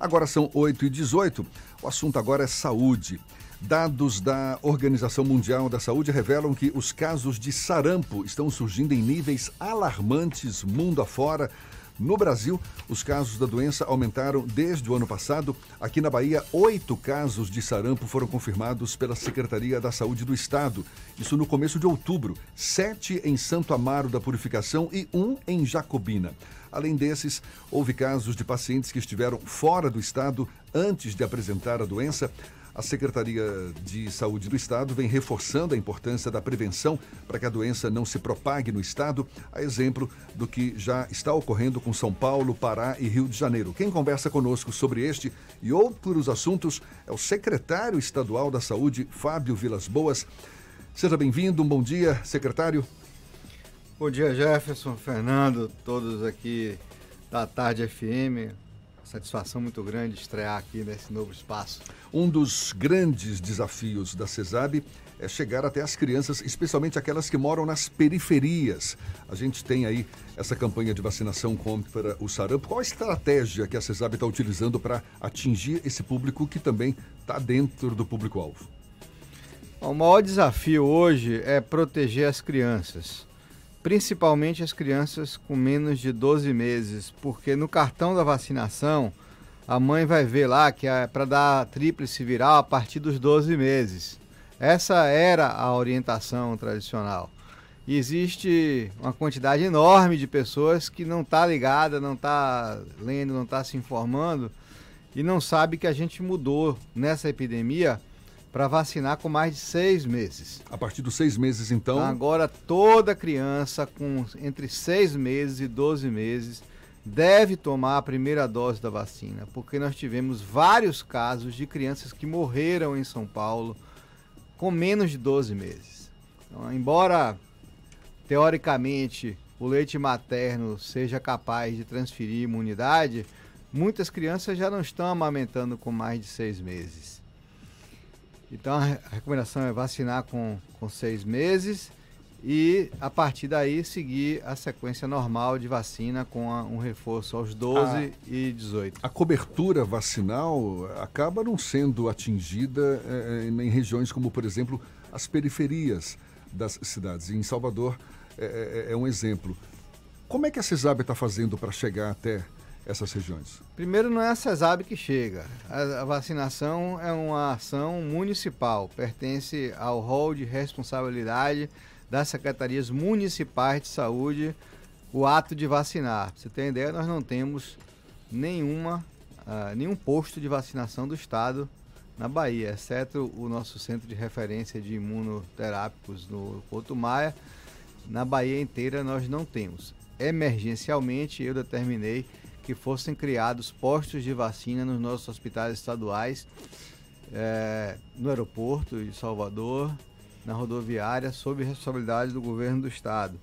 Agora são 8 e 18 O assunto agora é saúde. Dados da Organização Mundial da Saúde revelam que os casos de sarampo estão surgindo em níveis alarmantes mundo afora. No Brasil, os casos da doença aumentaram desde o ano passado. Aqui na Bahia, oito casos de sarampo foram confirmados pela Secretaria da Saúde do Estado. Isso no começo de outubro. Sete em Santo Amaro da Purificação e um em Jacobina. Além desses, houve casos de pacientes que estiveram fora do estado antes de apresentar a doença. A Secretaria de Saúde do Estado vem reforçando a importância da prevenção para que a doença não se propague no Estado, a exemplo do que já está ocorrendo com São Paulo, Pará e Rio de Janeiro. Quem conversa conosco sobre este e outros assuntos é o secretário estadual da Saúde, Fábio Vilas Boas. Seja bem-vindo, um bom dia, secretário. Bom dia, Jefferson, Fernando, todos aqui da Tarde FM satisfação muito grande estrear aqui nesse novo espaço. Um dos grandes desafios da CESAB é chegar até as crianças, especialmente aquelas que moram nas periferias. A gente tem aí essa campanha de vacinação contra o sarampo. Qual a estratégia que a CESAB está utilizando para atingir esse público que também está dentro do público-alvo? O maior desafio hoje é proteger as crianças principalmente as crianças com menos de 12 meses, porque no cartão da vacinação a mãe vai ver lá que é para dar tríplice viral a partir dos 12 meses. Essa era a orientação tradicional. E existe uma quantidade enorme de pessoas que não está ligada, não está lendo, não está se informando e não sabe que a gente mudou nessa epidemia para vacinar com mais de seis meses. A partir dos seis meses, então? Agora, toda criança com entre seis meses e 12 meses deve tomar a primeira dose da vacina, porque nós tivemos vários casos de crianças que morreram em São Paulo com menos de 12 meses. Então, embora, teoricamente, o leite materno seja capaz de transferir imunidade, muitas crianças já não estão amamentando com mais de seis meses. Então a recomendação é vacinar com, com seis meses e a partir daí seguir a sequência normal de vacina com a, um reforço aos 12 a, e 18. A cobertura vacinal acaba não sendo atingida é, em regiões como, por exemplo, as periferias das cidades. E em Salvador é, é, é um exemplo. Como é que a CESAB está fazendo para chegar até essas regiões? Primeiro, não é a CESAB que chega. A, a, vacinação é uma ação municipal, pertence ao rol de responsabilidade das secretarias municipais de saúde o ato de vacinar. Pra você tem ideia, nós não temos nenhuma, uh, nenhum posto de vacinação do Estado na Bahia, exceto o nosso centro de referência de imunoterápicos no Porto Maia. Na Bahia inteira nós não temos. Emergencialmente, eu determinei que fossem criados postos de vacina nos nossos hospitais estaduais, é, no aeroporto de Salvador, na rodoviária, sob responsabilidade do governo do estado.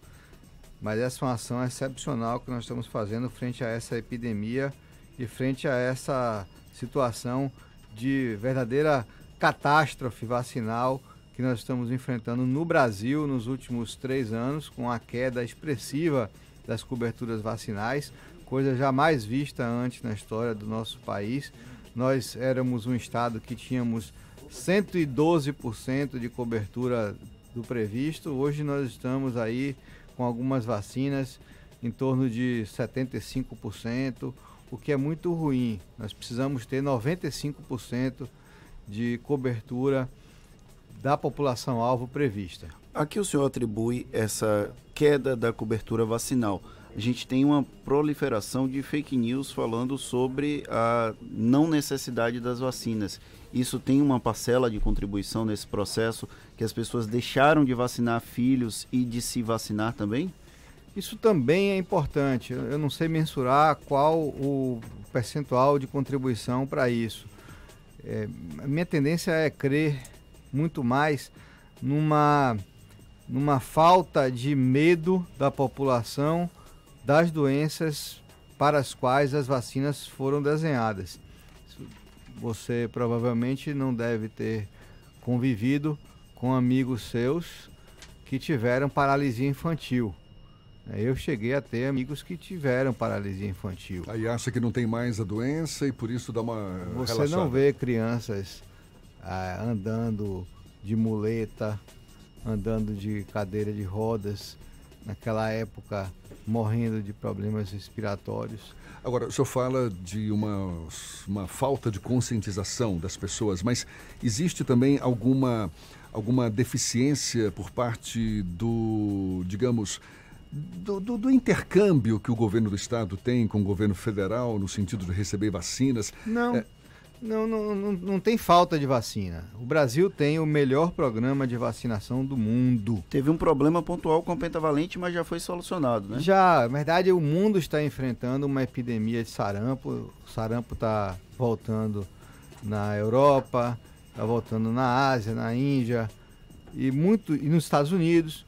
Mas essa é uma ação excepcional que nós estamos fazendo frente a essa epidemia e frente a essa situação de verdadeira catástrofe vacinal que nós estamos enfrentando no Brasil nos últimos três anos, com a queda expressiva das coberturas vacinais coisa jamais vista antes na história do nosso país. Nós éramos um estado que tínhamos 112% de cobertura do previsto. Hoje nós estamos aí com algumas vacinas em torno de 75%, o que é muito ruim. Nós precisamos ter 95% de cobertura da população alvo prevista. A que o senhor atribui essa queda da cobertura vacinal? A gente tem uma proliferação de fake news falando sobre a não necessidade das vacinas. Isso tem uma parcela de contribuição nesse processo que as pessoas deixaram de vacinar filhos e de se vacinar também? Isso também é importante. Eu não sei mensurar qual o percentual de contribuição para isso. É, minha tendência é crer muito mais numa, numa falta de medo da população das doenças para as quais as vacinas foram desenhadas. Você provavelmente não deve ter convivido com amigos seus que tiveram paralisia infantil. Eu cheguei a ter amigos que tiveram paralisia infantil. Aí acha que não tem mais a doença e por isso dá uma. Você relaxada. não vê crianças ah, andando de muleta, andando de cadeira de rodas, naquela época morrendo de problemas respiratórios. Agora, o senhor fala de uma, uma falta de conscientização das pessoas, mas existe também alguma, alguma deficiência por parte do, digamos, do, do, do, intercâmbio que o governo do estado tem com o governo federal no sentido de receber vacinas? Não. É... Não, não, não, não, tem falta de vacina. O Brasil tem o melhor programa de vacinação do mundo. Teve um problema pontual com o pentavalente, mas já foi solucionado, né? Já, na verdade, o mundo está enfrentando uma epidemia de sarampo. O sarampo está voltando na Europa, está voltando na Ásia, na Índia e muito e nos Estados Unidos.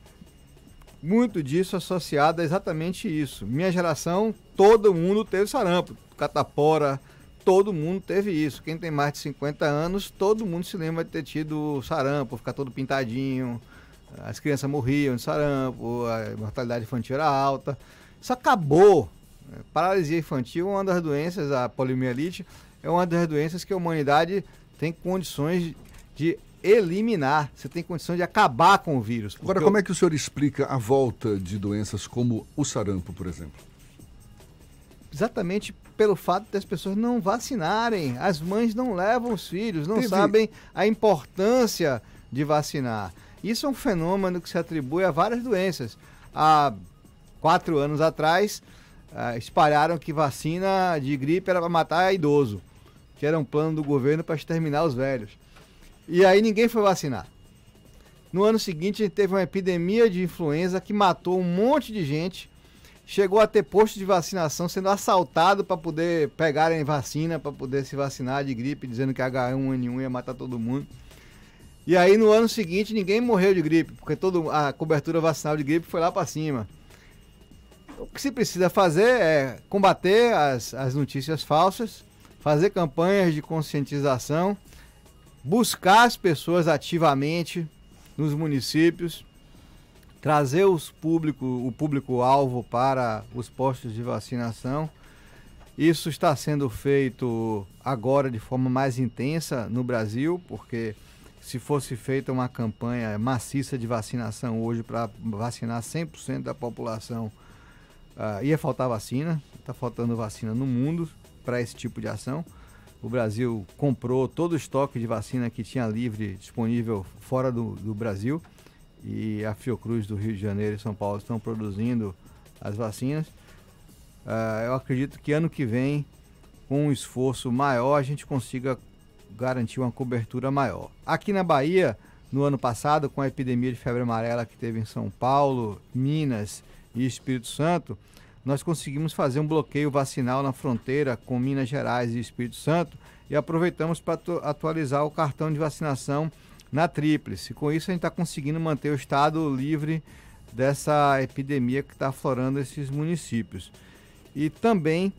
Muito disso associado a exatamente isso. Minha geração, todo mundo teve sarampo, catapora todo mundo teve isso. Quem tem mais de 50 anos, todo mundo se lembra de ter tido sarampo, ficar todo pintadinho. As crianças morriam de sarampo, a mortalidade infantil era alta. Isso acabou. Paralisia infantil é uma das doenças, a poliomielite é uma das doenças que a humanidade tem condições de eliminar, você tem condições de acabar com o vírus. Agora, como é que o senhor explica a volta de doenças como o sarampo, por exemplo? Exatamente pelo fato das pessoas não vacinarem. As mães não levam os filhos, não Teve... sabem a importância de vacinar. Isso é um fenômeno que se atribui a várias doenças. Há quatro anos atrás, uh, espalharam que vacina de gripe era para matar idoso, que era um plano do governo para exterminar os velhos. E aí ninguém foi vacinar. No ano seguinte, a gente teve uma epidemia de influenza que matou um monte de gente chegou a ter posto de vacinação sendo assaltado para poder pegarem vacina, para poder se vacinar de gripe, dizendo que H1N1 ia matar todo mundo. E aí no ano seguinte ninguém morreu de gripe, porque toda a cobertura vacinal de gripe foi lá para cima. O que se precisa fazer é combater as, as notícias falsas, fazer campanhas de conscientização, buscar as pessoas ativamente nos municípios, trazer os público, o público-alvo para os postos de vacinação. Isso está sendo feito agora de forma mais intensa no Brasil, porque se fosse feita uma campanha maciça de vacinação hoje para vacinar 100% da população, uh, ia faltar vacina. Está faltando vacina no mundo para esse tipo de ação. O Brasil comprou todo o estoque de vacina que tinha livre disponível fora do, do Brasil e a Fiocruz do Rio de Janeiro e São Paulo estão produzindo as vacinas. Uh, eu acredito que ano que vem, com um esforço maior, a gente consiga garantir uma cobertura maior. Aqui na Bahia, no ano passado, com a epidemia de febre amarela que teve em São Paulo, Minas e Espírito Santo, nós conseguimos fazer um bloqueio vacinal na fronteira com Minas Gerais e Espírito Santo e aproveitamos para atualizar o cartão de vacinação na tríplice. Com isso, a gente está conseguindo manter o estado livre dessa epidemia que está aflorando esses municípios. E também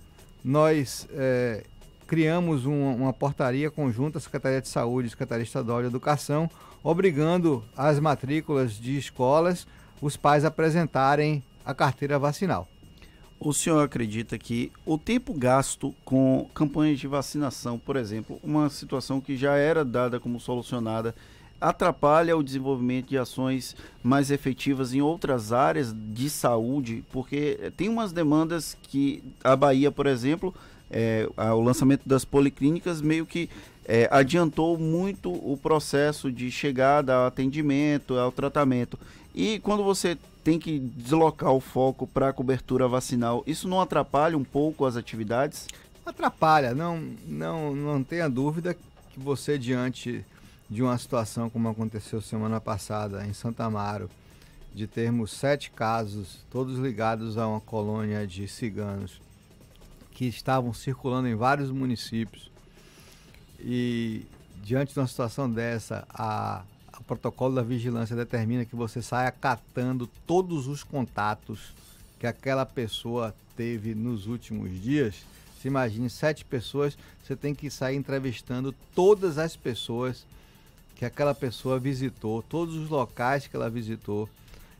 nós é, criamos um, uma portaria conjunta, Secretaria de Saúde e Secretaria Estadual de Educação, obrigando as matrículas de escolas os pais a apresentarem a carteira vacinal. O senhor acredita que o tempo gasto com campanhas de vacinação, por exemplo, uma situação que já era dada como solucionada atrapalha o desenvolvimento de ações mais efetivas em outras áreas de saúde, porque tem umas demandas que a Bahia, por exemplo, é, o lançamento das policlínicas meio que é, adiantou muito o processo de chegada ao atendimento, ao tratamento. E quando você tem que deslocar o foco para a cobertura vacinal, isso não atrapalha um pouco as atividades? Atrapalha, não, não, não tenha dúvida que você diante de uma situação como aconteceu semana passada em Santa Amaro, de termos sete casos, todos ligados a uma colônia de ciganos que estavam circulando em vários municípios. E diante de uma situação dessa, a, o protocolo da vigilância determina que você saia catando todos os contatos que aquela pessoa teve nos últimos dias. Se imagine sete pessoas, você tem que sair entrevistando todas as pessoas que aquela pessoa visitou, todos os locais que ela visitou.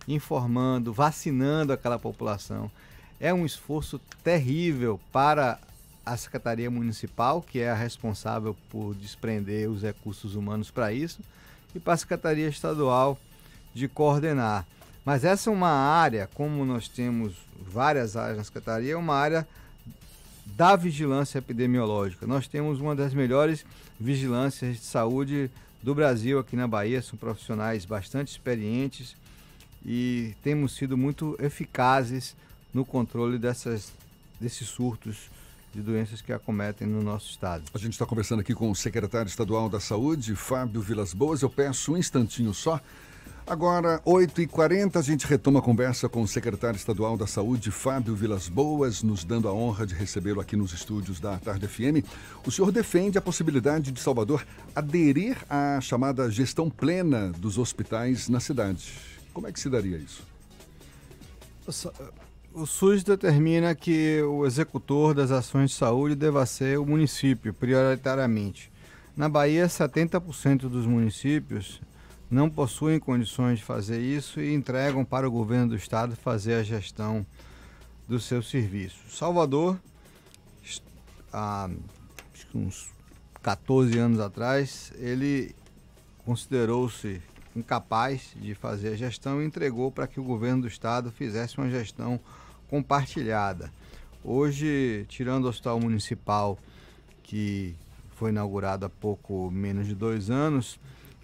informando, vacinando aquela população. É um esforço terrível para a Secretaria Municipal, que é a responsável por desprender os recursos humanos para isso, e para a Secretaria Estadual de coordenar. Mas essa é uma área, como nós temos várias áreas na Secretaria, é uma área da vigilância epidemiológica. Nós temos uma das melhores vigilâncias de saúde do Brasil aqui na Bahia, são profissionais bastante experientes e temos sido muito eficazes no controle dessas, desses surtos de doenças que acometem no nosso estado. A gente está conversando aqui com o secretário estadual da Saúde, Fábio Vilas Boas. Eu peço um instantinho só. Agora, 8h40, a gente retoma a conversa com o secretário estadual da Saúde, Fábio Vilas Boas, nos dando a honra de recebê-lo aqui nos estúdios da Tarde FM. O senhor defende a possibilidade de Salvador aderir à chamada gestão plena dos hospitais na cidade. Como é que se daria isso? O SUS determina que o executor das ações de saúde deva ser o município, prioritariamente. Na Bahia, 70% dos municípios não possuem condições de fazer isso e entregam para o governo do estado fazer a gestão dos seus serviços. Salvador, há uns 14 anos atrás, ele considerou-se incapaz de fazer a gestão e entregou para que o governo do estado fizesse uma gestão compartilhada. Hoje, tirando o hospital municipal, que foi inaugurado há pouco menos de dois anos,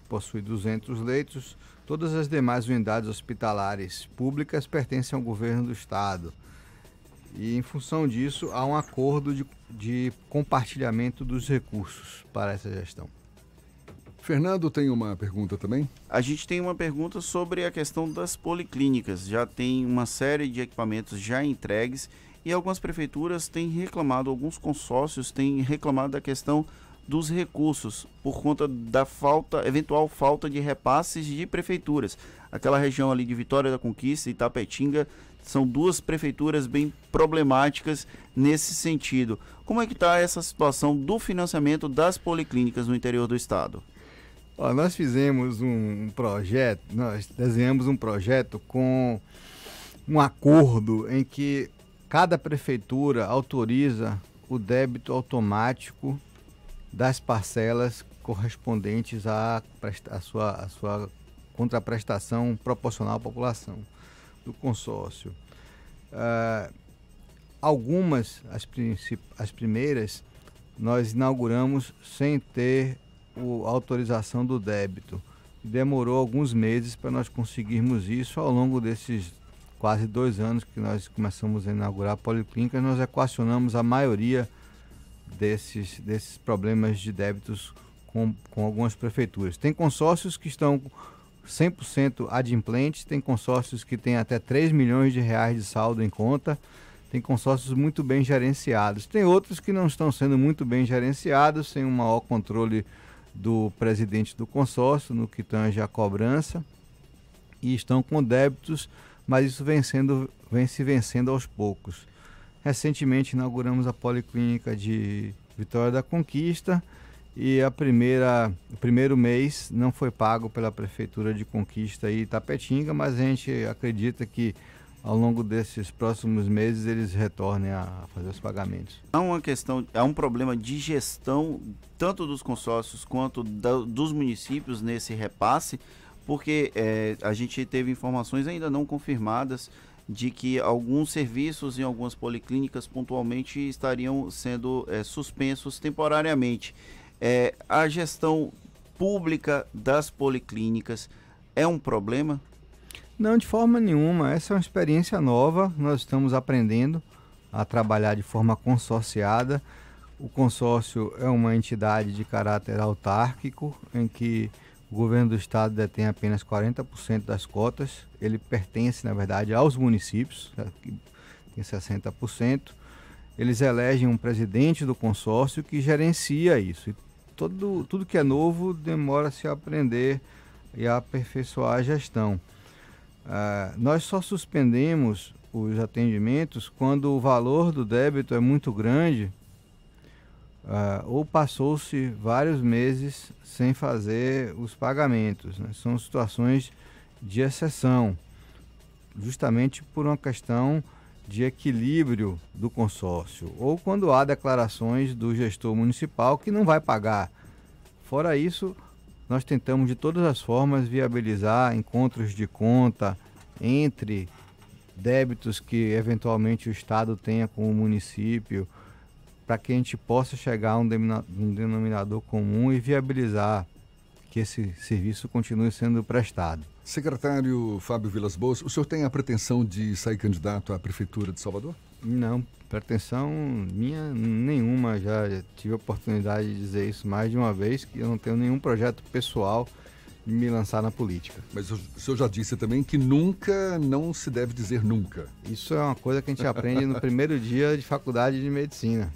possui 200 leitos, todas as demais unidades hospitalares públicas pertencem ao governo do estado. E, em função disso, há um acordo de, de compartilhamento dos recursos para essa gestão. Fernando tem uma pergunta também? A gente tem uma pergunta sobre a questão das policlínicas. Já tem uma série de equipamentos já entregues e algumas prefeituras têm reclamado, alguns consórcios têm reclamado da questão dos recursos por conta da falta, eventual falta de repasses de prefeituras. Aquela região ali de Vitória da Conquista e Tapetinga são duas prefeituras bem problemáticas nesse sentido. Como é que está essa situação do financiamento das policlínicas no interior do estado? Ó, nós fizemos um projeto, nós desenhamos um projeto com um acordo em que cada prefeitura autoriza o débito automático das parcelas correspondentes à, à, sua, à sua contraprestação proporcional à população do consórcio. Uh, algumas, as, as primeiras, nós inauguramos sem ter a autorização do débito. Demorou alguns meses para nós conseguirmos isso ao longo desses quase dois anos que nós começamos a inaugurar a policlínica, nós equacionamos a maioria desses, desses problemas de débitos com, com algumas prefeituras. Tem consórcios que estão 100% adimplentes, tem consórcios que têm até 3 milhões de reais de saldo em conta, tem consórcios muito bem gerenciados. Tem outros que não estão sendo muito bem gerenciados, sem um maior controle do presidente do consórcio no que tange a cobrança e estão com débitos, mas isso vem, sendo, vem se vencendo aos poucos. Recentemente inauguramos a Policlínica de Vitória da Conquista e a primeira, o primeiro mês não foi pago pela Prefeitura de Conquista e Itapetinga, mas a gente acredita que ao longo desses próximos meses eles retornem a fazer os pagamentos. Há uma questão, há um problema de gestão tanto dos consórcios quanto dos municípios nesse repasse, porque é, a gente teve informações ainda não confirmadas de que alguns serviços em algumas policlínicas pontualmente estariam sendo é, suspensos temporariamente. É, a gestão pública das policlínicas é um problema? Não, de forma nenhuma. Essa é uma experiência nova. Nós estamos aprendendo a trabalhar de forma consorciada. O consórcio é uma entidade de caráter autárquico, em que o governo do estado detém apenas 40% das cotas. Ele pertence, na verdade, aos municípios, né, que tem 60%. Eles elegem um presidente do consórcio que gerencia isso. E todo, tudo que é novo demora-se a aprender e a aperfeiçoar a gestão. Ah, nós só suspendemos os atendimentos quando o valor do débito é muito grande ah, ou passou-se vários meses sem fazer os pagamentos. Né? São situações de exceção. justamente por uma questão de equilíbrio do consórcio, ou quando há declarações do gestor municipal que não vai pagar. Fora isso, nós tentamos de todas as formas viabilizar encontros de conta entre débitos que eventualmente o Estado tenha com o município, para que a gente possa chegar a um denominador comum e viabilizar que esse serviço continue sendo prestado. Secretário Fábio Vilas Boas, o senhor tem a pretensão de sair candidato à Prefeitura de Salvador? Não, pretensão minha nenhuma. Já tive a oportunidade de dizer isso mais de uma vez, que eu não tenho nenhum projeto pessoal de me lançar na política. Mas o senhor já disse também que nunca não se deve dizer nunca. Isso é uma coisa que a gente aprende no primeiro dia de faculdade de medicina.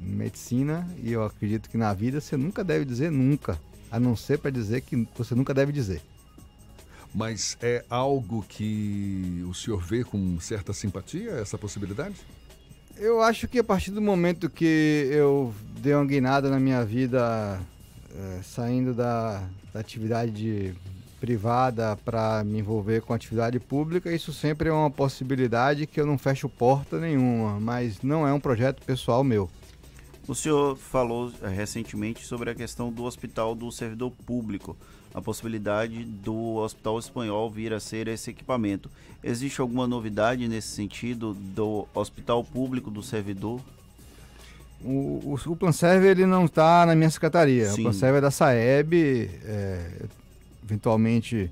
Medicina, e eu acredito que na vida você nunca deve dizer nunca a não ser para dizer que você nunca deve dizer. Mas é algo que o senhor vê com certa simpatia, essa possibilidade? Eu acho que a partir do momento que eu dei uma guinada na minha vida, é, saindo da, da atividade privada para me envolver com atividade pública, isso sempre é uma possibilidade que eu não fecho porta nenhuma, mas não é um projeto pessoal meu. O senhor falou eh, recentemente sobre a questão do hospital do servidor público, a possibilidade do hospital espanhol vir a ser esse equipamento. Existe alguma novidade nesse sentido do hospital público do servidor? O, o, o Planserve ele não está na minha secretaria. Sim. O Planserve é da Saeb. É, eventualmente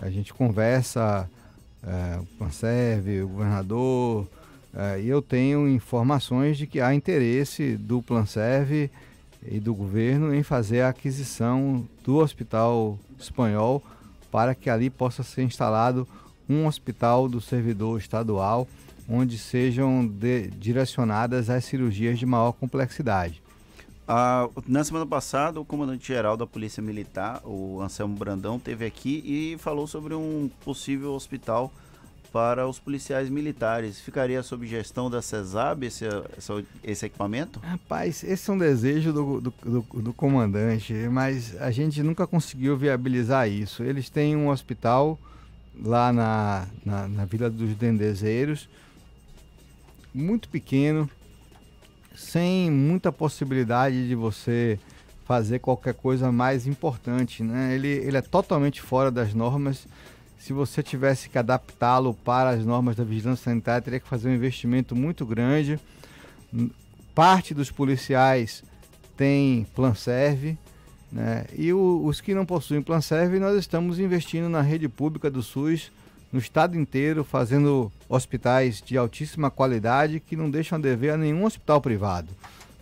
a gente conversa, é, o Planserve, o governador, e eu tenho informações de que há interesse do Planserve e do governo em fazer a aquisição do hospital espanhol para que ali possa ser instalado um hospital do servidor estadual onde sejam de, direcionadas as cirurgias de maior complexidade. Ah, na semana passada, o comandante-geral da Polícia Militar, o Anselmo Brandão, teve aqui e falou sobre um possível hospital para os policiais militares. Ficaria sob gestão da CESAB esse, esse equipamento? Rapaz, esse é um desejo do, do, do, do, comandante, mas a gente nunca conseguiu viabilizar isso. Eles têm um hospital lá na, na, na Vila dos Dendezeiros, muito pequeno, sem muita possibilidade de você fazer qualquer coisa mais importante. Né? Ele, ele é totalmente fora das normas se você tivesse que adaptá-lo para as normas da vigilância sanitária, teria que fazer um investimento muito grande. Parte dos policiais tem plan serve, né? E o, os que não possuem plan serve, nós estamos investindo na rede pública do SUS no estado inteiro, fazendo hospitais de altíssima qualidade que não deixam a dever a nenhum hospital privado.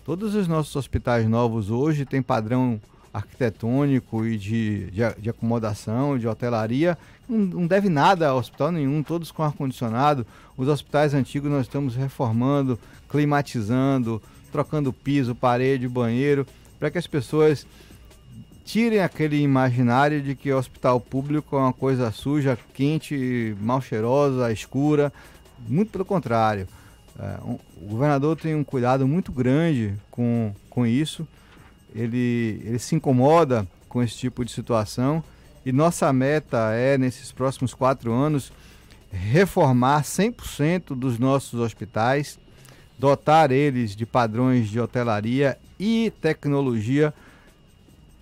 Todos os nossos hospitais novos hoje têm padrão arquitetônico e de, de, de acomodação, de hotelaria, não, não, deve nada a hospital nenhum, todos com ar-condicionado. Os hospitais antigos nós estamos reformando, climatizando, trocando piso, parede, banheiro, para que as pessoas tirem aquele imaginário de que hospital público é uma coisa suja, quente, mal cheirosa, escura. Muito pelo contrário. É, um, o governador tem um cuidado muito grande com, com isso ele, ele se incomoda com esse tipo de situação e nossa meta é, nesses próximos quatro anos, reformar 100% dos nossos hospitais, dotar eles de padrões de hotelaria e tecnologia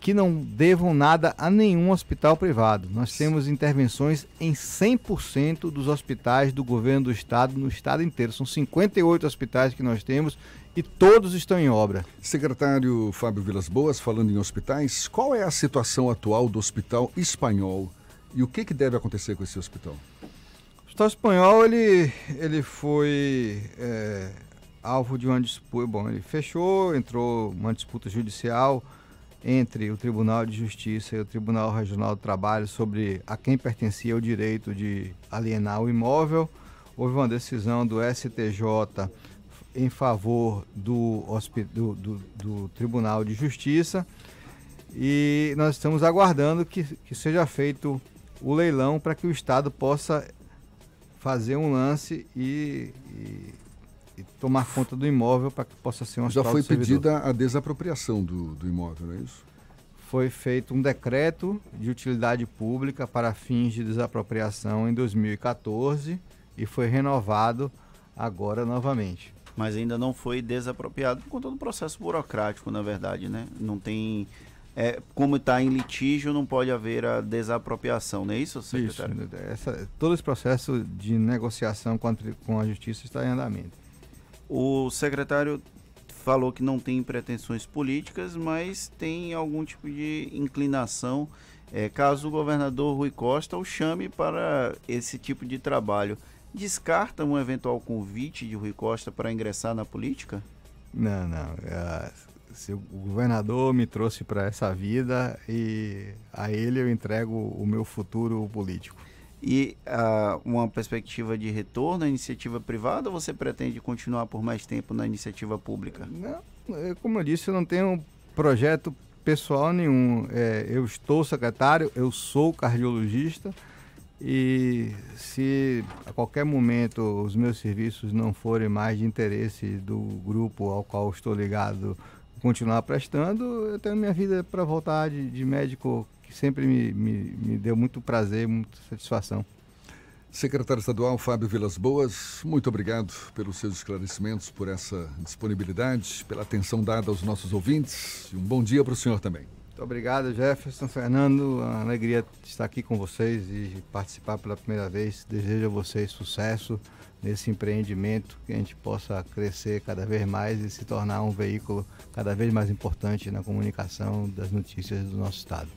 que não devam nada a nenhum hospital privado. Nós temos intervenções em 100% dos hospitais do governo do estado, no estado inteiro. São 58 hospitais que nós temos e todos estão em obra. Secretário Fábio Vilas Boas, falando em hospitais, qual é a situação atual do Hospital Espanhol e o que, que deve acontecer com esse hospital? O Hospital Espanhol ele, ele foi é, alvo de uma disputa. Bom, ele fechou, entrou uma disputa judicial entre o Tribunal de Justiça e o Tribunal Regional do Trabalho sobre a quem pertencia o direito de alienar o imóvel. Houve uma decisão do STJ em favor do, do, do, do Tribunal de Justiça e nós estamos aguardando que, que seja feito o leilão para que o Estado possa fazer um lance e, e e tomar conta do imóvel para que possa ser um Já foi pedida a desapropriação do, do imóvel, não é isso? foi feito um decreto de utilidade pública para fins de desapropriação em 2014 e foi renovado agora novamente. Mas ainda não foi desapropriado por conta do processo burocrático, na verdade, né? Não tem. É, como está em litígio, não pode haver a desapropriação, não é isso, secretário? Isso, essa, todo esse processo de negociação com a, com a justiça está em andamento. O secretário falou que não tem pretensões políticas, mas tem algum tipo de inclinação é, caso o governador Rui Costa o chame para esse tipo de trabalho. Descarta um eventual convite de Rui Costa para ingressar na política? Não, não. É, se o governador me trouxe para essa vida e a ele eu entrego o meu futuro político e uh, uma perspectiva de retorno à iniciativa privada ou você pretende continuar por mais tempo na iniciativa pública? Não, é, como eu disse, eu não tenho projeto pessoal nenhum. É, eu estou secretário, eu sou cardiologista e se a qualquer momento os meus serviços não forem mais de interesse do grupo ao qual estou ligado continuar prestando, eu tenho minha vida para voltar de, de médico sempre me, me, me deu muito prazer, muita satisfação. Secretário Estadual Fábio Vilas Boas, muito obrigado pelos seus esclarecimentos, por essa disponibilidade, pela atenção dada aos nossos ouvintes. Um bom dia para o senhor também. Muito obrigado, Jefferson Fernando. Uma alegria estar aqui com vocês e participar pela primeira vez. Desejo a vocês sucesso nesse empreendimento, que a gente possa crescer cada vez mais e se tornar um veículo cada vez mais importante na comunicação das notícias do nosso Estado.